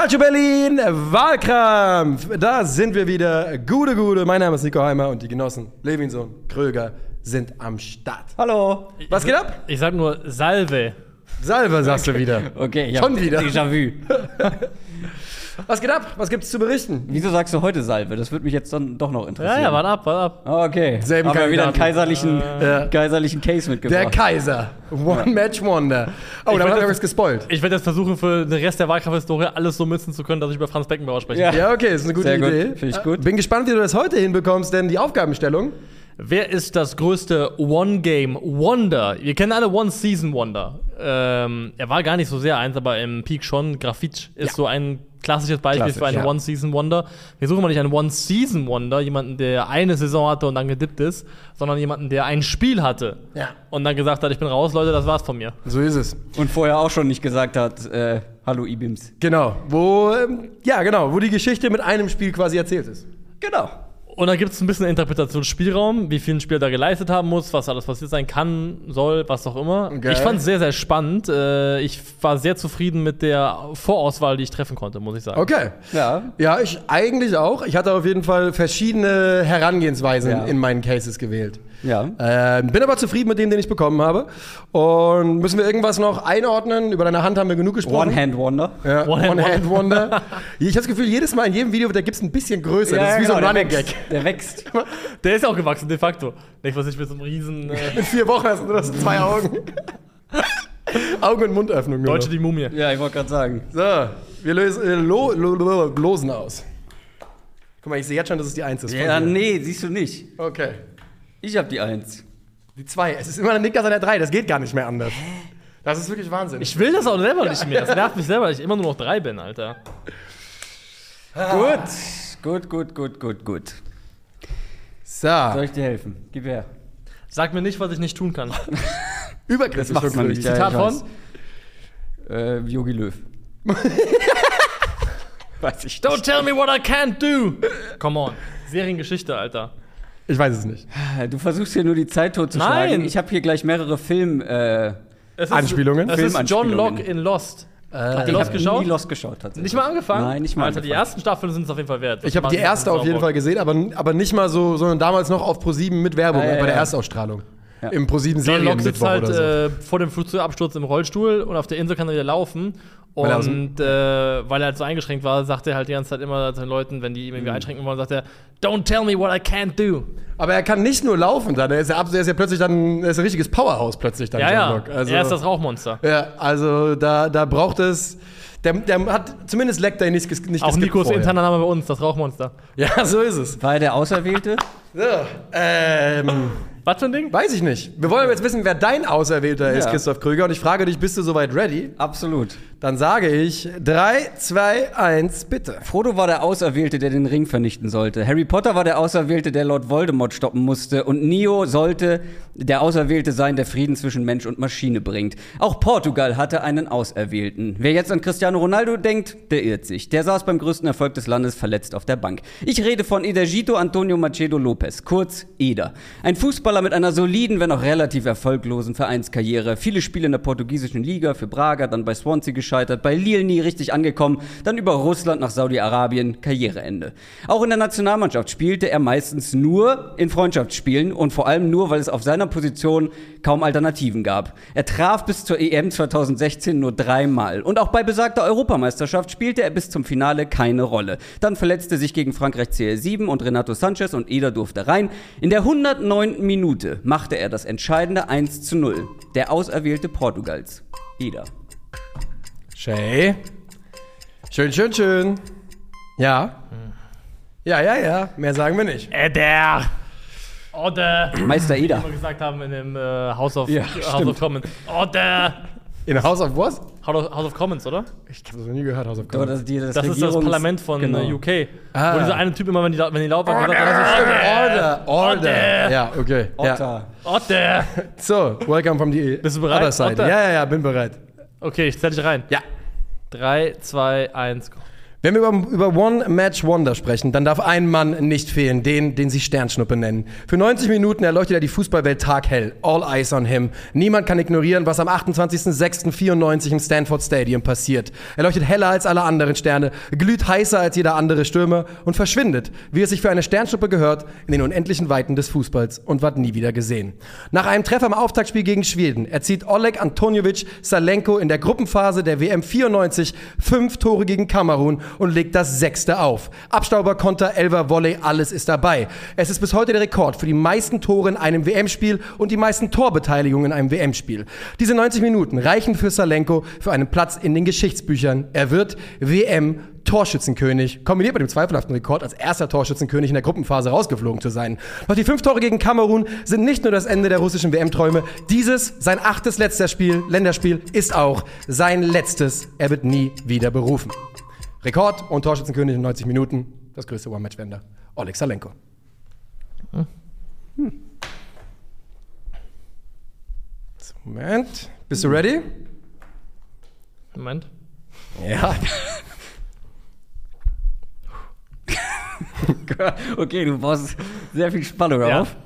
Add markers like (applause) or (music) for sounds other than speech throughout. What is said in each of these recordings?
Calcio Berlin, Wahlkampf. Da sind wir wieder. Gute, gute. Mein Name ist Nico Heimer und die Genossen Levinson, Kröger sind am Start. Hallo. Was geht ab? Ich sag nur Salve. Salve, sagst du wieder. Okay, ich Schon wieder. Déjà-vu. (laughs) Was geht ab? Was gibt's zu berichten? Wieso sagst du heute Salve? Das würde mich jetzt dann doch noch Ja, interessieren. ja, warte ab, warte ab. Okay. Selben Haben wir wieder einen kaiserlichen, Ja. kaiserlichen Case Der mitgebracht. Kaiser. One-Match-Wonder. Oh, da wollte hat er das- was gespoilt. Ich werde jetzt versuchen, für den Rest der Wahlkampfhistorie alles so münzen zu können, dass ich über Franz Beckenbauer spreche. Ja. Ja, okay, ist eine gute Sehr gut. Idee. Finde ich gut. Bin gespannt, wie du das heute hinbekommst, denn die Aufgabenstellung. Wer ist das größte One-Game-Wonder? Wir kennen alle One-Season-Wonder. Ähm, er war gar nicht so sehr eins, aber im Peak schon. Grafitsch ist Ja. so ein klassisches Beispiel Klassisch, für einen ja. One-Season-Wonder. Wir suchen mal nicht einen One-Season-Wonder, jemanden, der eine Saison hatte und dann gedippt ist, sondern jemanden, der ein Spiel hatte Ja. und dann gesagt hat, ich bin raus, Leute, das war's von mir. So ist es. Und vorher auch schon nicht gesagt hat, äh, hallo Ibims. Genau. Wo, ähm, ja, genau, wo die Geschichte mit einem Spiel quasi erzählt ist. Genau. Und da gibt es ein bisschen Interpretationsspielraum, wie viel ein Spieler da geleistet haben muss, was alles passiert sein kann, soll, was auch immer. Okay. Ich fand es sehr, sehr spannend. Äh, Ich war sehr zufrieden mit der Vorauswahl, die ich treffen konnte, muss ich sagen. Okay. Ja. Ja, ich eigentlich auch. Ich hatte auf jeden Fall verschiedene Herangehensweisen Ja. in meinen Cases gewählt. Ja. Ähm, bin aber zufrieden mit dem, den ich bekommen habe. Und müssen wir irgendwas noch einordnen? Über deine Hand haben wir genug gesprochen. One-Hand-Wonder. Ja, One-Hand One-Hand-Wonder. ich habe das Gefühl, jedes Mal in jedem Video, da gibt es ein bisschen größer. das ist wie so ein genau, der wächst. (laughs) Der ist auch gewachsen, de facto. Nicht, was ich mit so einem riesen äh, (laughs) In vier Wochen hast du nur das zwei Augen. (laughs) Augen- und Mundöffnung. Deutsche noch. die Mumie. Ja, ich wollte gerade sagen. So, wir lösen, äh, lo, lo, lo, losen aus. Guck mal, ich sehe jetzt schon, dass es die Eins ist. Ja, nee, siehst du nicht. Okay. Ich hab die Eins. Die zwei. Es ist immer ein Nickers an der drei. Das geht gar nicht mehr anders. Das ist wirklich Wahnsinn. Ich will das auch selber nicht mehr. Das nervt mich selber, dass ich immer nur noch drei bin, Alter. Gut. Gut, gut, gut, gut, gut. Soll so, ich dir helfen? Gib her. Sag mir nicht, was ich nicht tun kann. (laughs) übergriffig. Das macht man nicht. Zitat ich von? Äh, Yogi Löw. (laughs) Weiß ich Don't tell me what I can't do. Come on. Seriengeschichte, Alter. Ich weiß es nicht. Du versuchst hier nur die Zeit totzuschlagen. Nein. Ich habe hier gleich mehrere Film. Äh, Es ist, Anspielungen? Es ist John. Locke in Lost. Ihr ich Lost habe geschaut? nie Lost geschaut tatsächlich. Nicht mal angefangen? Nein, nicht mal Alter, die angefangen. ersten Staffeln sind es auf jeden Fall wert. Ich habe die erste auf jeden Fall gesehen, aber, aber nicht mal so, sondern damals noch auf Pro7 mit Werbung, Ja, ja, bei der ja. Erstausstrahlung. Ja. Im Pro7 John Serien Locke sitzt halt oder so. äh, vor dem Flugzeugabsturz im Rollstuhl und auf der Insel kann er wieder laufen. Weil er aus Und äh, weil er halt so eingeschränkt war, sagt er halt die ganze Zeit immer zu den Leuten, wenn die ihm Mhm. irgendwie einschränken wollen, sagt er, Don't tell me what I can't do. Aber er kann nicht nur laufen dann, er ist ja, ab- er ist ja plötzlich dann, er ist ein richtiges Powerhouse plötzlich dann. Ja, ja. Also, er ist das Rauchmonster. Ja, also da, da braucht es, der, der hat, zumindest leckt er nicht, ges- nicht Auch Nikos interner Name bei uns, das Rauchmonster. Ja, (laughs) so ist es. War er der Auserwählte? So, ähm, Was für ein Ding? weiß ich nicht. Wir wollen aber jetzt wissen, wer dein Auserwählter ist, Ja. Christoph Krüger. Und ich frage dich, bist du soweit ready? Absolut. Dann sage ich 3, 2, 1, bitte. Frodo war der Auserwählte, der den Ring vernichten sollte. Harry Potter war der Auserwählte, der Lord Voldemort stoppen musste. Und Neo sollte der Auserwählte sein, der Frieden zwischen Mensch und Maschine bringt. Auch Portugal hatte einen Auserwählten. Wer jetzt an Cristiano Ronaldo denkt, der irrt sich. Der saß beim größten Erfolg des Landes verletzt auf der Bank. Ich rede von Edergito Antonio Macedo Lopez, kurz Eder. Ein Fußballer mit einer soliden, wenn auch relativ erfolglosen Vereinskarriere. Viele Spiele in der portugiesischen Liga für Braga, dann bei Swansea gescheitert, bei Lille nie richtig angekommen, dann über Russland nach Saudi-Arabien, Karriereende. Auch in der Nationalmannschaft spielte er meistens nur in Freundschaftsspielen und vor allem nur, weil es auf seiner Position kaum Alternativen gab. Er traf bis zur EM 2016 nur dreimal und auch bei besagter Europameisterschaft spielte er bis zum Finale keine Rolle. Dann verletzte sich gegen Frankreich CR7 und Renato Sanchez und Eder durfte rein. In der 109. Minute machte er das entscheidende 1 zu 0. Der Auserwählte Portugals. Eder. Shay. Schön, schön, schön. Ja. Ja, ja, ja. Mehr sagen wir nicht. Eder. Oder. Meister Wie Eder. wir gesagt haben in dem äh, House, of, Ja, House stimmt. of Commons. Oder. In House of was? House of, House of Commons, oder? Ich habe das noch nie gehört, House of Commons. das, die, das, Das ist das Regierungs- Parlament von Genau. äh, UK. Ah. Wo dieser eine Typ immer, wenn die, lau- wenn die laut waren, gesagt Das ist hat, stimmt. Order, Order. Order. Ja, okay. Ja. Otter. Oder. (laughs) So, welcome from the Bist du bereit? other side. Otter. Ja, ja, ja, bin bereit. Okay, ich zähl dich rein. Ja. 3, 2, 1, go. Wenn wir über, über One-Match-Wonder sprechen, dann darf ein Mann nicht fehlen, den, den sie Sternschnuppe nennen. Für 90 Minuten erleuchtet er die Fußballwelt taghell. All eyes on him. Niemand kann ignorieren, was am 28.06.94 im Stanford Stadium passiert. Er leuchtet heller als alle anderen Sterne, glüht heißer als jeder andere Stürmer und verschwindet, wie es sich für eine Sternschnuppe gehört, in den unendlichen Weiten des Fußballs und wird nie wieder gesehen. Nach einem Treffer im Auftaktspiel gegen Schweden erzieht Oleg Antoniovic Salenko in der Gruppenphase der WM 94 fünf Tore gegen Kamerun und legt das sechste auf. Abstauber, Konter, Elver, Volley, alles ist dabei. Es ist bis heute der Rekord für die meisten Tore in einem WM-Spiel und die meisten Torbeteiligungen in einem WM-Spiel. Diese 90 Minuten reichen für Salenko für einen Platz in den Geschichtsbüchern. Er wird WM Torschützenkönig, kombiniert mit dem zweifelhaften Rekord, als erster Torschützenkönig in der Gruppenphase rausgeflogen zu sein. Doch die fünf Tore gegen Kamerun sind nicht nur das Ende der russischen WM-Träume. Dieses, sein achtes letzter Spiel, Länderspiel, ist auch sein letztes. Er wird nie wieder berufen. Rekord und Torschützenkönig in 90 Minuten. Das größte One-Match-Wender. Oleg Salenko. Hm. So, Moment. Bist du ready? Moment. Ja. (laughs) okay, du brauchst sehr viel Spannung Ja. auf.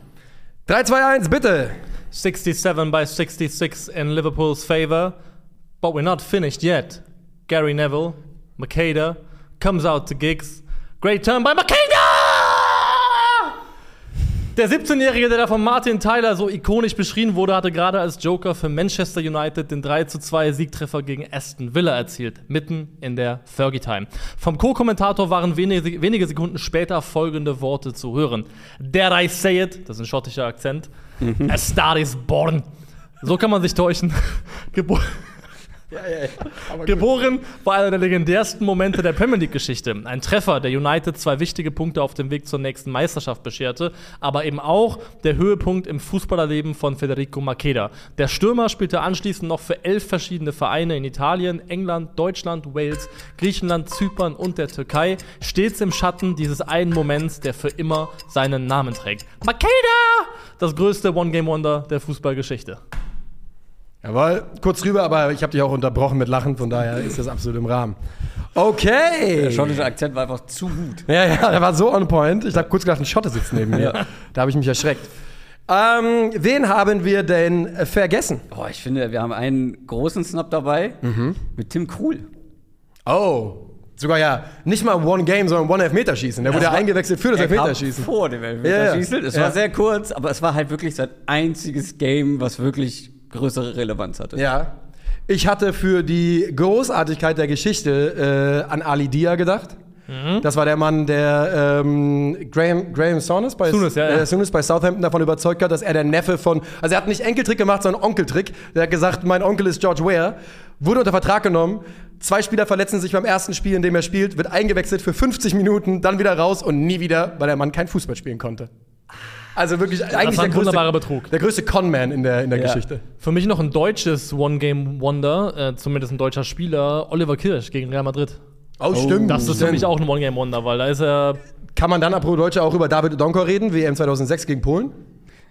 3, 2, 1, bitte. 67 by 66 in Liverpool's favor, but we're not finished yet. Gary Neville, Makeda, comes out to gigs. Great turn by Makeda! Der 17-Jährige, der da von Martin Tyler so ikonisch beschrien wurde, hatte gerade als Joker für Manchester United den 3 zu 2 Siegtreffer gegen Aston Villa erzielt, mitten in der Fergie Time. Vom Co-Kommentator waren wenige, wenige Sekunden später folgende Worte zu hören. Dare I say it, das ist ein schottischer Akzent, A Star is born. So kann man sich täuschen. (laughs) Gebo Geboren war einer der legendärsten Momente der Premier League-Geschichte. Ein Treffer, der United zwei wichtige Punkte auf dem Weg zur nächsten Meisterschaft bescherte, aber eben auch der Höhepunkt im Fußballerleben von Federico Makeda. Der Stürmer spielte anschließend noch für elf verschiedene Vereine in Italien, England, Deutschland, Wales, Griechenland, Zypern und der Türkei, stets im Schatten dieses einen Moments, der für immer seinen Namen trägt. Makeda! Das größte One-Game-Wonder der Fußballgeschichte. Jawohl, kurz rüber, aber ich habe dich auch unterbrochen mit Lachen, von daher ist das absolut im Rahmen. Okay. Der schottische Akzent war einfach zu gut. Ja, ja, der war so on point. Ich habe kurz gedacht, ein Schotte sitzt neben mir. Da habe ich mich erschreckt. Ähm, wen haben wir denn vergessen? Oh, ich finde, wir haben einen großen Snap dabei mit Tim Krul. Oh, sogar ja nicht mal One Game, sondern One Elfmeterschießen. Der wurde ja eingewechselt für das Er kam Elfmeterschießen. Vor dem Elfmeterschießen. Ja, ja. Es Ja. war sehr kurz, aber es war halt wirklich sein einziges Game, was wirklich größere Relevanz hatte. Ja. Ich hatte für die Großartigkeit der Geschichte äh, an Ali Dia gedacht. Das war der Mann, der ähm, Graham, Graham Souness bei, Souness, ja, ja. Äh, bei Southampton davon überzeugt hat, dass er der Neffe von. Also er hat nicht Enkeltrick gemacht, sondern Onkeltrick. Der hat gesagt, mein Onkel ist George Ware. Wurde unter Vertrag genommen. Zwei Spieler verletzen sich beim ersten Spiel, in dem er spielt, wird eingewechselt für 50 Minuten, dann wieder raus und nie wieder, weil der Mann kein Fußball spielen konnte. Also wirklich eigentlich war ein der wunderbarer größte, Betrug. der größte Conman in der, in der Ja. Geschichte. Für mich noch ein deutsches One-Game-Wonder, äh, zumindest ein deutscher Spieler, Oliver Kirsch gegen Real Madrid. Oh, stimmt. Das ist für mich auch ein One-Game-Wonder, weil da ist er. Kann man dann apropos Deutsche auch über David Donker reden, WM 2006 gegen Polen?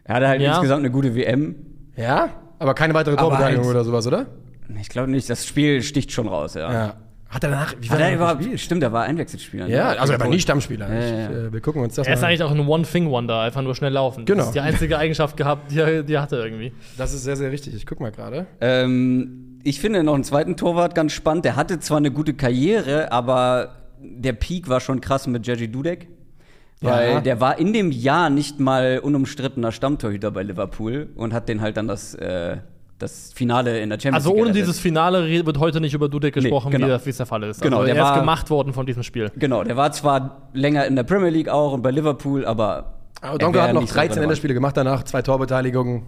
Er hatte halt Ja. insgesamt eine gute WM. Ja. Aber keine weitere Torbeteiligung halt- oder sowas, oder? Ich glaube nicht, das Spiel sticht schon raus, ja. Ja. Hat er danach, wie Hat er überhaupt, gespielt? stimmt, er war Einwechselspieler. ne? Ja, also er war nie Stammspieler. Ja, Ich, ja, ja. äh, wir gucken uns das Er ist mal an. eigentlich auch ein One-Thing-Wonder, einfach nur schnell laufen. Genau. Das ist die einzige Eigenschaft gehabt, die er, die er hatte irgendwie. Das ist sehr, sehr richtig. Ich guck mal gerade. Ähm, ich finde noch einen zweiten Torwart ganz spannend. Der hatte zwar eine gute Karriere, aber der Peak war schon krass mit Jerzy Dudek. Weil Ja. der war in dem Jahr nicht mal unumstrittener Stammtorhüter bei Liverpool und hat den halt dann das, äh, das Finale in der Champions Also League ohne gerettet. dieses re- wird heute nicht über Dudek gesprochen, genau. wie, es der Fall ist. Genau, also der er ist war- gemacht worden von diesem Spiel. Genau, der war zwar länger in der Premier League auch und bei Liverpool, aber. Aber er Donker hat noch nicht so 13 relevant. Länderspiele gemacht danach, zwei Torbeteiligungen.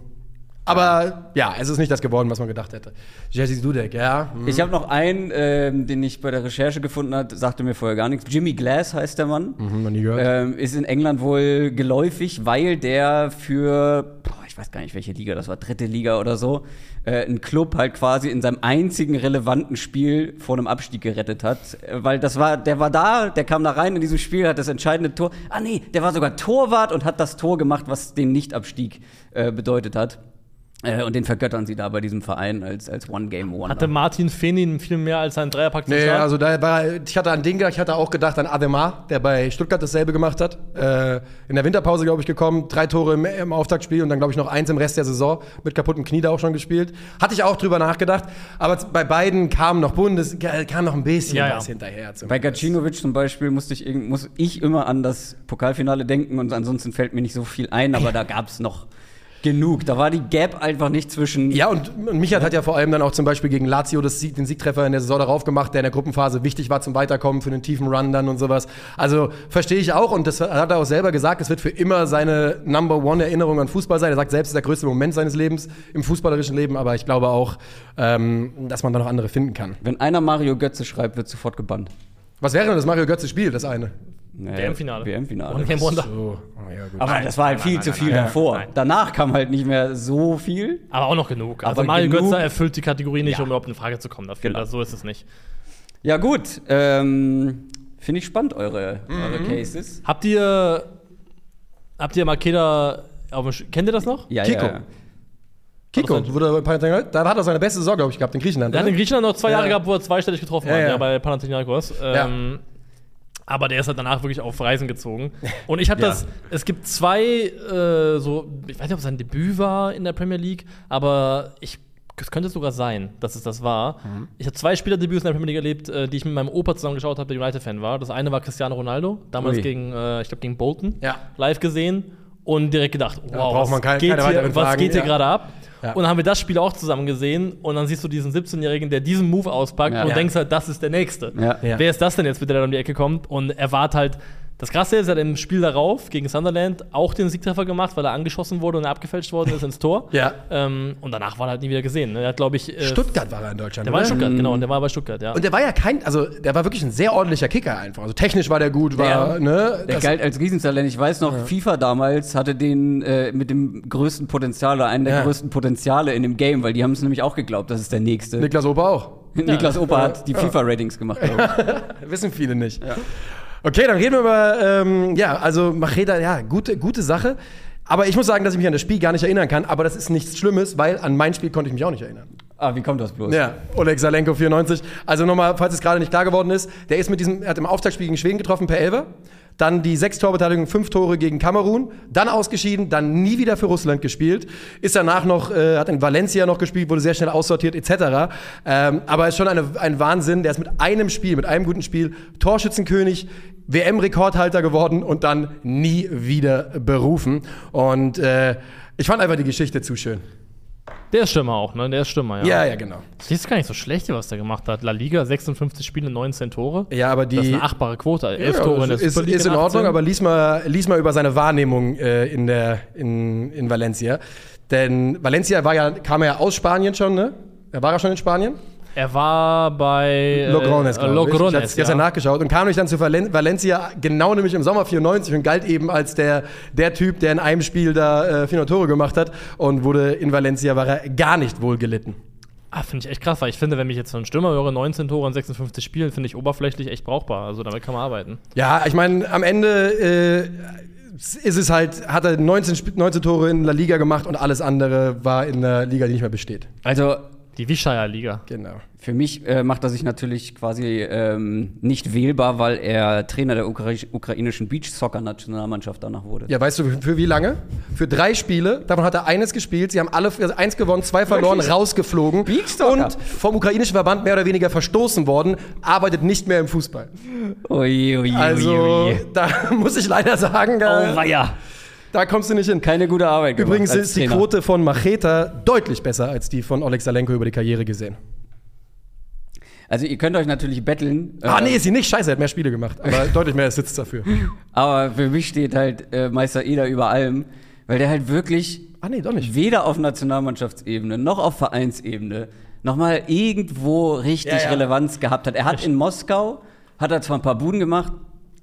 Aber ja, es ist nicht das geworden, was man gedacht hätte. Jesse Dudek, ja. hm. Ich habe noch einen, ähm, den ich bei der Recherche gefunden habe, sagte mir vorher gar nichts. Jimmy Glass heißt der Mann. Hm, noch nie gehört. Ähm, ist in England wohl geläufig, weil der für, boah, ich weiß gar nicht, welche Liga das war, dritte Liga oder so, äh, einen Club halt quasi in seinem einzigen relevanten Spiel vor einem Abstieg gerettet hat. Äh, weil das war, der war da, der kam da rein in dieses Spiel, hat das entscheidende Tor. Ah nee, der war sogar Torwart und hat das Tor gemacht, was den Nichtabstieg äh, bedeutet hat. Äh, und den vergöttern sie da bei diesem Verein als, als One-Game-Wonder. Hatte Martin Fenin viel mehr als seinen Dreierpack Nee, also da war, ich hatte an den gedacht, ich hatte auch gedacht an Ademar, der bei Stuttgart dasselbe gemacht hat. Äh, in der Winterpause, glaube ich, gekommen, drei Tore im, im Auftaktspiel und dann, glaube ich, noch eins im Rest der Saison mit kaputtem Knie da auch schon gespielt. Hatte ich auch drüber nachgedacht, aber bei beiden kam noch Bundes, kam noch ein bisschen Ja, ja. was hinterher. Bei Gacinovic zum Beispiel musste ich, irgend- muss ich immer an das Pokalfinale denken und ansonsten fällt mir nicht so viel ein, aber da gab es noch genug. Da war die Gap einfach nicht zwischen. Ja, und, und Michael hat ja vor allem dann auch zum Beispiel gegen Lazio das Sieg, den Siegtreffer in der Saison darauf gemacht, der in der Gruppenphase wichtig war zum Weiterkommen, für den tiefen Run dann und sowas. Also verstehe ich auch und das hat er auch selber gesagt, es wird für immer seine Number One Erinnerung an Fußball sein. Er sagt selbst, es ist der größte Moment seines Lebens im fußballerischen Leben, aber ich glaube auch, ähm, dass man da noch andere finden kann. Wenn einer Mario Götze schreibt, wird sofort gebannt. Was wäre denn das Mario Götze Spiel, das eine? WM-Finale. WM-Finale. One Game Wonder. So, oh, ja, gut. Aber das war halt viel zu viel nein, davor. nein. Danach kam halt nicht mehr so viel. Aber auch noch genug. Also Aber Mario genug- Götze erfüllt die Kategorie nicht, Ja. um überhaupt in Frage zu kommen dafür. Genau. Also so ist es nicht. Ja, gut. Ähm, Finde ich spannend, eure, eure Mhm. Cases. Habt ihr, habt ihr Makeda auf dem Sch Kennt ihr das noch? Ja, Kiko. ja, ja. Kiko, wurde bei Panathinaikos- da hat er seine beste Saison, glaube ich, gehabt in Griechenland. Der hat in? Griechenland noch zwei Ja. Jahre gehabt, wo er zweistellig getroffen Ja, hat, ja. ja, bei Panathinaikos. Ähm, Aber der ist halt danach wirklich auf Reisen gezogen. (laughs) Und ich habe Ja. das, es gibt zwei, äh, so, ich weiß nicht, ob es sein Debüt war in der Premier League, aber ich, es könnte sogar sein, dass es das war. Mhm. Ich habe zwei Spielerdebüts in der Premier League erlebt, äh, die ich mit meinem Opa zusammen geschaut habe, der United-Fan war. Das eine war Cristiano Ronaldo, damals Ui. gegen, äh, ich glaube, gegen Bolton, Ja. live gesehen und direkt gedacht, wow, braucht man was kein- geht keine hier, was geht hier ja. gerade ab? Ja. Und dann haben wir das Spiel auch zusammen gesehen und dann siehst du diesen 17-Jährigen, der diesen Move auspackt Ja. und Ja. denkst halt, das ist der Nächste. Ja. Ja. Wer ist das denn jetzt bitte, der da um die Ecke kommt? Und er wart halt. Das Krasse ist, er hat im Spiel darauf gegen Sunderland auch den Siegtreffer gemacht, weil er angeschossen wurde und er abgefälscht worden ist ins Tor. (laughs) Ja. Ähm, und danach war er halt nie wieder gesehen. ne? Er hat, glaube ich. Äh, Stuttgart war er in Deutschland. Der war in oder? Stuttgart, genau. Und der war bei Stuttgart, ja. Und der war ja kein, also der war wirklich ein sehr ordentlicher Kicker einfach. Also technisch war der gut, war, Der- ne? Der das- galt als Riesentalent. Ich weiß noch, FIFA damals hatte den äh, mit dem größten Potenzial, oder einen der Ja. größten Potenziale in dem Game, weil die haben es nämlich auch geglaubt, das ist der nächste. Niklas Opa auch. (laughs) Niklas Opa hat die FIFA-Ratings gemacht, glaube ich. (laughs) Wissen viele nicht. Okay, dann reden wir über, ähm, ja, also Macheda, ja, gute, gute Sache. Aber ich muss sagen, dass ich mich an das Spiel gar nicht erinnern kann. Aber das ist nichts Schlimmes, weil an mein Spiel konnte ich mich auch nicht erinnern. Ah, wie kommt das bloß? Ja, Oleg Salenko 94. Also nochmal, falls es gerade nicht klar geworden ist, der ist mit diesem, er hat im Auftaktspiel gegen Schweden getroffen per Elfer. Dann die sechs Torbeteiligung, fünf Tore gegen Kamerun, dann ausgeschieden, dann nie wieder für Russland gespielt, ist danach noch, äh, hat in Valencia noch gespielt, wurde sehr schnell aussortiert etc. Ähm, aber ist schon eine, ein Wahnsinn, der ist mit einem Spiel, mit einem guten Spiel Torschützenkönig, WM-Rekordhalter geworden und dann nie wieder berufen. Und äh, ich fand einfach die Geschichte zu schön. Der ist Stürmer auch, ne? Der ist Stürmer, ja. Ja, ja, genau. Das ist gar nicht so schlecht, was der gemacht hat. La Liga, 56 Spiele, 19 Tore. Ja, aber die Das ist eine achtbare Quote. Elf Ja, Tore in der ist, ist in Ordnung, 18. aber lies mal, lies mal über seine Wahrnehmung äh, in, der, in, in Valencia. Denn Valencia war ja, kam ja aus Spanien schon, ne? Er war ja schon in Spanien. Er war bei Logrones, äh, glaube ich. Logrones, ich hab's gestern ja. nachgeschaut und kam nämlich dann zu Valen Valencia, genau nämlich im Sommer 94 und galt eben als der, der Typ, der in einem Spiel da äh, 400 Tore gemacht hat und wurde in Valencia, war er gar nicht wohl gelitten. Ah, finde ich echt krass, weil ich finde, wenn ich jetzt so einen Stürmer höre, 19 Tore in 56 Spielen, finde ich oberflächlich echt brauchbar. Also damit kann man arbeiten. Ja, ich meine, am Ende äh, ist es halt, hat er 19, Sp- 19 Tore in La Liga gemacht und alles andere war in der Liga, die nicht mehr besteht. Also, Die Wischeier-Liga. Genau. für mich äh, macht er sich natürlich quasi ähm, nicht wählbar, weil er Trainer der ukra ukrainischen Beach-Soccer-Nationalmannschaft danach wurde. Ja, weißt du, für, wie lange? Für drei Spiele. Davon hat er eines gespielt. Sie haben alle also eins gewonnen, zwei verloren, Wirklich? rausgeflogen. Beachsoccer? Und vom ukrainischen Verband mehr oder weniger verstoßen worden, arbeitet nicht mehr im Fußball. Ui, ui, Also, ui, ui. da (laughs) muss ich leider sagen, da, Oh, weia. Da kommst du nicht hin. Keine gute Arbeit gemacht Übrigens ist die. Quote von Macheta deutlich besser als die von Oleg Salenko über die Karriere gesehen. Also, ihr könnt euch natürlich betteln. Ah, äh, nee, ist sie nicht. Scheiße, er hat mehr Spiele gemacht. Aber (laughs) deutlich mehr Sitz dafür. Aber für mich steht halt äh, Meister Eder über allem, weil der halt wirklich Ah, nee, doch nicht. weder auf Nationalmannschaftsebene noch auf Vereinsebene nochmal irgendwo richtig Ja, ja. Relevanz gehabt hat. Er hat in Moskau, hat er zwar ein paar Buden gemacht,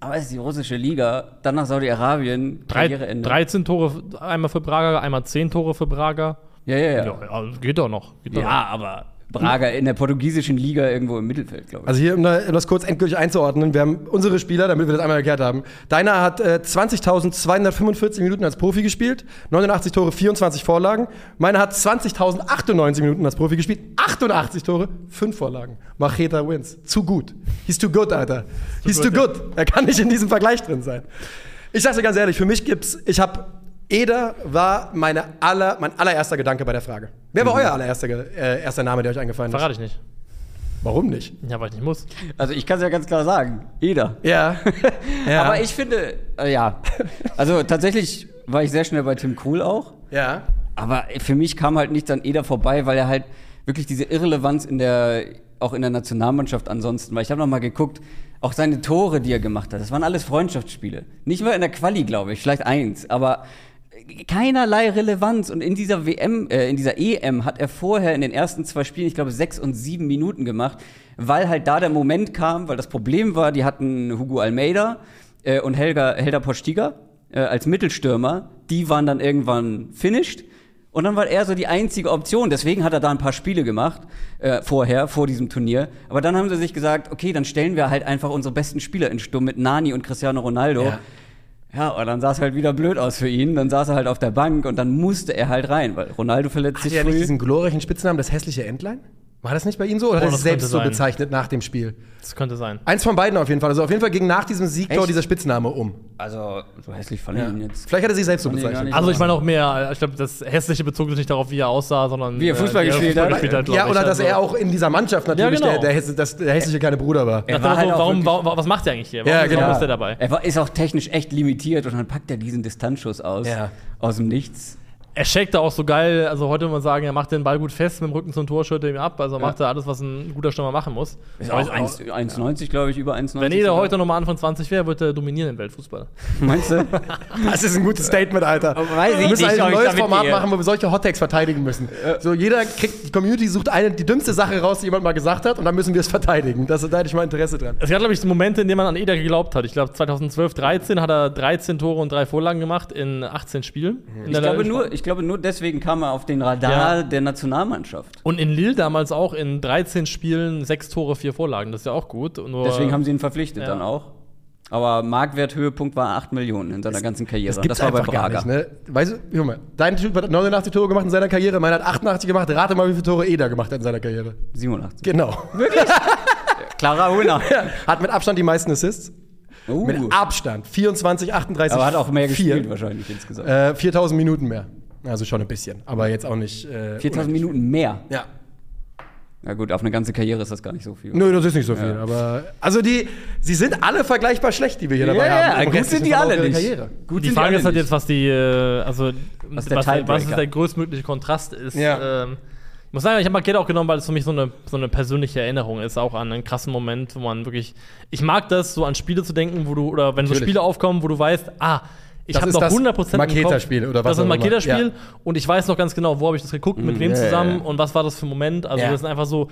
aber es ist die russische Liga, dann nach Saudi-Arabien, Karriereende. 13 Tore, einmal für Braga, einmal 10 Tore für Braga. Ja, ja, ja. Ja, ja geht doch noch. Geht Ja, aber Braga in der portugiesischen Liga irgendwo im Mittelfeld, glaube ich. Also hier, um da- das kurz endgültig einzuordnen, wir haben unsere Spieler, damit wir das einmal erklärt haben. Deiner hat äh, 20.245 Minuten als Profi gespielt, 89 Tore, 24 Vorlagen. Meiner hat 20.098 Minuten als Profi gespielt, 88 Tore, 5 Vorlagen. Macheta wins. Zu gut. He's too good, Alter. He's too gut, good. Er kann nicht in diesem Vergleich drin sein. Ich sag's dir ganz ehrlich, für mich gibt's, ich habe Eder war meine aller, mein allererster Gedanke bei der Frage. Wer war euer allererster äh, erster Name, der euch eingefallen ist? Verrate ich nicht. Warum nicht? Ja, weil ich nicht muss. Also ich kann es ja ganz klar sagen, Eder. Ja. (laughs) ja. Aber ich finde, äh, ja, also tatsächlich war ich sehr schnell bei Tim Krul auch. Ja. Aber für mich kam halt nichts an Eder vorbei, weil er halt wirklich diese Irrelevanz in der, auch in der Nationalmannschaft ansonsten war. Ich habe noch mal geguckt, auch seine Tore, die er gemacht hat, das waren alles Freundschaftsspiele. Nicht mal in der Quali, glaube ich, vielleicht eins, aber keinerlei Relevanz. Und in dieser WM, äh, in dieser EM hat er vorher in den ersten zwei Spielen, ich glaube, sechs und sieben Minuten gemacht, weil halt da der Moment kam, weil das Problem war, die hatten Hugo Almeida äh, und Helga, Helda Postiga äh, als Mittelstürmer, die waren dann irgendwann finished. Und dann war er so die einzige Option. Deswegen hat er da ein paar Spiele gemacht, äh, vorher, vor diesem Turnier. Aber dann haben sie sich gesagt, okay, dann stellen wir halt einfach unsere besten Spieler in Sturm mit Nani und Cristiano Ronaldo. Ja. Ja, und dann sah es halt wieder blöd aus für ihn. Dann saß er halt auf der Bank und dann musste er halt rein, weil Ronaldo verletzt Hat sich er nicht früh. diesen glorreichen Spitznamen, das hässliche Entlein? War das nicht bei ihm so? Oder Oh, hat er sich selbst so sein. bezeichnet nach dem Spiel? Das könnte sein. Eins von beiden auf jeden Fall. Also auf jeden Fall ging nach diesem Sieg Echt? dort dieser Spitzname um. Also, so hässlich fand ich ihn jetzt. Vielleicht hat er sich selbst so bezeichnet. Also ich meine auch mehr, ich glaube, das Hässliche bezog sich nicht darauf, wie er aussah, sondern Wie er Fußball gespielt hat. glaub ja, ich. oder dass Also, er auch in dieser Mannschaft natürlich Ja, genau. der, der, das, der hässliche kleine Bruder war. Er war halt auch warum, warum, was macht er eigentlich hier? Warum, Ja, genau. warum ist er dabei? Er war, ist auch technisch echt limitiert und dann packt er diesen Distanzschuss aus. Ja. Aus dem Nichts. Er checkt da auch so geil, also heute würde man sagen, er macht den Ball gut fest mit dem Rücken zum Tor, schüttet ihn ab, also macht er alles, was ein guter Stürmer machen muss. Ist auch ich- 1 1,90, glaube ich, über 1,90. Wenn jeder heute nochmal Anfang 20 wäre, würde er dominieren im Weltfußball. (laughs) Meinst du? Das ist ein gutes Statement, Alter. Weiß ich wir müssen nicht, ein neues Format gehe. machen, wo wir solche Hottakes verteidigen müssen. So, jeder kriegt, die Community sucht eine, die dümmste Sache raus, die jemand mal gesagt hat, und dann müssen wir es verteidigen. Das, da hätte ich mal Interesse dran. Es gab, glaube ich, Momente, in denen man an Eder geglaubt hat. Ich glaube, 2012, 13 hat er 13 Tore und drei Vorlagen gemacht in 18 Spielen. In Ich glaube, nur, ich glaube, nur deswegen kam er auf den Radar Ja. der Nationalmannschaft. Und in Lille damals auch in 13 Spielen sechs Tore, vier Vorlagen. Das ist ja auch gut. Nur Deswegen haben sie ihn verpflichtet Ja. dann auch. Aber Marktwerthöhepunkt war 8 Millionen in seiner ganzen Karriere. Das gibt's war bei einfach gar Braga. nicht, ne? Weißt du, guck mal, dein Typ hat 89 Tore gemacht in seiner Karriere, meiner hat 88 gemacht. Rate mal, wie viele Tore Eder gemacht hat in seiner Karriere. 87. Genau. Klarer (laughs) Winner. Hat mit Abstand die meisten Assists. Uh. Mit Abstand. 24, 38, Aber hat auch mehr 4. gespielt wahrscheinlich insgesamt. Äh, 4000 Minuten mehr. Also schon ein bisschen. Aber jetzt auch nicht. Äh, 4000 Minuten mehr. Ja. Na gut, auf eine ganze Karriere ist das gar nicht so viel. Nö, das ist nicht so viel. Aber also die, sie sind alle vergleichbar schlecht, die wir hier dabei Ja, haben. ja, gut sind die alle nicht. Karriere. Gut die sind Frage alle ist halt nicht. jetzt, was die, äh, also was, der was, was der größtmögliche Kontrast ist. Ja. Ähm, ich muss sagen, ich habe Marquette auch genommen, weil es für mich so eine, so eine persönliche Erinnerung ist, auch an einen krassen Moment, wo man wirklich. Ich mag das, so an Spiele zu denken, wo du, oder wenn so Natürlich. Spiele aufkommen, wo du weißt, ah, ich Das habe ist noch das 100% im Kopf. Maketa-Spiel oder was Das ist ein auch immer. Maketa-Spiel Ja. und ich weiß noch ganz genau, wo habe ich das geguckt, mit wem ja, ja, zusammen ja. und was war das für ein Moment. Also Ja. das sind einfach so,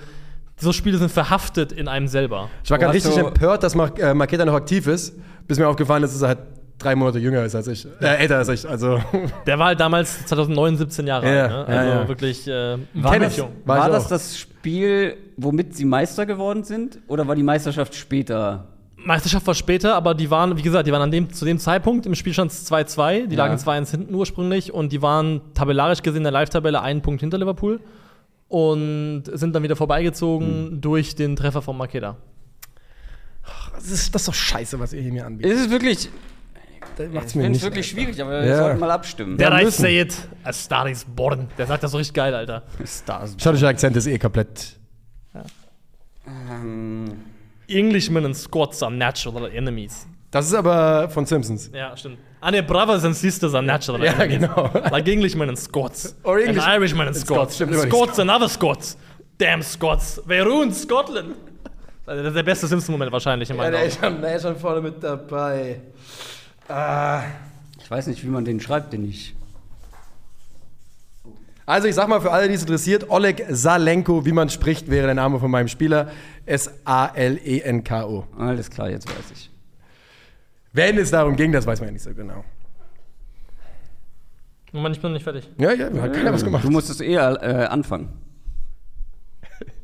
so Spiele sind verhaftet in einem selber. Ich war gerade richtig so- empört, dass Mar äh, Maketa noch aktiv ist, bis mir aufgefallen ist, dass er halt drei Monate jünger ist als ich. Äh, älter als ich. Also (laughs) Der war halt damals 2009, 17 Jahre Ja, alt. Ne? ja, Also ja. wirklich äh, War das- jung. war War das das Spiel, womit sie Meister geworden sind? Oder war die Meisterschaft später? Meisterschaft war später, aber die waren, wie gesagt, die waren an dem, zu dem Zeitpunkt im Spielstand 2-2. Die Ja. lagen 2-1 hinten ursprünglich und die waren tabellarisch gesehen in der Live-Tabelle einen Punkt hinter Liverpool und sind dann wieder vorbeigezogen Hm. durch den Treffer von Makeda. das, ist, das ist doch scheiße, was ihr hier mir anbietet. Es ist wirklich, Das ich macht's mir finde es nicht. wirklich schwierig, aber Ja. wir sollten mal abstimmen. Der I say it, a star is born. Der sagt das so richtig geil, Alter. Stars. Schottischer Akzent ist eh komplett. Ähm, Englishmen and Scots are natural enemies. Das ist aber von Simpsons. Ja, stimmt. Ah, ne, Brothers and Sisters are natural Ja, enemies. genau. Like Englishmen and Scots. (laughs) Or English- and Irishmen and and Scots. Scots, stimmt, die Scots and other Scots. Damn Scots. They ruined Scotland. Also, Das ist der beste Simpson-Moment wahrscheinlich in meinen Augen. schon, der ist schon vorne mit dabei. Ah. ich weiß nicht, wie man den schreibt, den ich. Also ich sag mal für alle, die es interessiert, Oleg Salenko, wie man spricht, wäre der Name von meinem Spieler. S-A-L-E-N-K-O. Alles klar, jetzt weiß ich. Wenn es darum ging, das weiß man ja nicht so genau. Moment, ich bin noch nicht fertig. Ja, ja, hat keiner was gemacht. Du musstest eher äh, anfangen.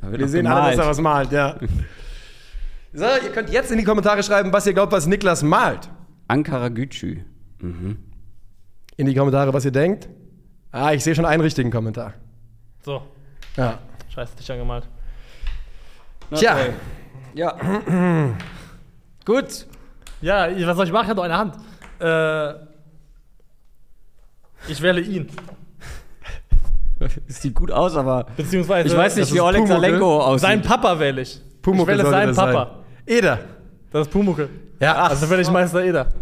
(laughs) Wir sehen alle, dass gemalt. er was malt, ja. (laughs) So, ihr könnt jetzt in die Kommentare schreiben, was ihr glaubt, was Niklas malt. Ankara Gücü. In die Kommentare, was ihr denkt. Ah, ich sehe schon einen richtigen Kommentar. So, Ja. scheiße, dich angemalt. Tja, Ja. (clears throat) Gut. Ja, was soll ich machen? Ich habe doch eine Hand. Äh, ich wähle ihn. Das (laughs) sieht gut aus, aber Beziehungsweise ich weiß nicht, wie Oleg. Salenko aussieht. Seinen Papa wähle ich. Pumuckl ich wähle seinen Papa. sein. Eder. Das ist Pumuckl. Ja, Also wähle ich Meister Eder. (laughs)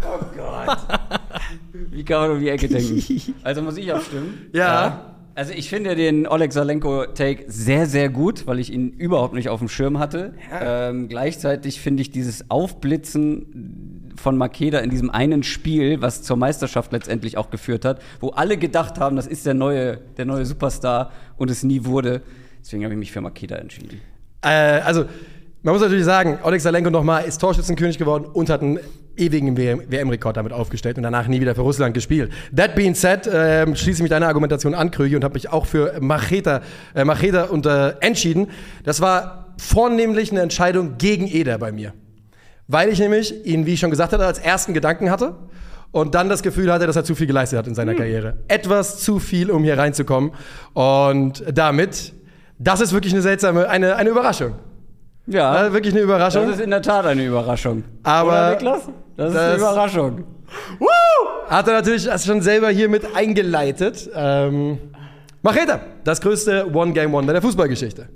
Wie kann man um die Ecke denken? (laughs) Also muss ich abstimmen. Ja. Also ich finde den Oleg Salenko-Take sehr, sehr gut, weil ich ihn überhaupt nicht auf dem Schirm hatte. Ähm, gleichzeitig finde ich dieses Aufblitzen von Makeda in diesem einen Spiel, was zur Meisterschaft letztendlich auch geführt hat, wo alle gedacht haben, das ist der neue, der neue Superstar und es nie wurde. Deswegen habe ich mich für Makeda entschieden. Äh, also, man muss natürlich sagen, Oleg Salenko nochmal ist Torschützenkönig geworden und hat einen ewigen WM-Rekord damit aufgestellt und danach nie wieder für Russland gespielt. That being said, ähm, schließe ich mich deiner Argumentation an, Krügi, und habe mich auch für Macheta, äh, Macheta unter, entschieden. Das war vornehmlich eine Entscheidung gegen Eder bei mir. Weil ich nämlich ihn, wie ich schon gesagt hatte, als ersten Gedanken hatte und dann das Gefühl hatte, dass er zu viel geleistet hat in seiner Karriere. Etwas zu viel, um hier reinzukommen. Und damit, das ist wirklich eine seltsame, eine, eine Überraschung. Ja, Äh, wirklich eine Überraschung. das ist in der Tat eine Überraschung. Aber Oder, Niklas? Das ist eine das- Überraschung. Hat er natürlich das schon selber hier mit eingeleitet. Ähm, Macheta, das größte One-Game-Wonder der Fußballgeschichte.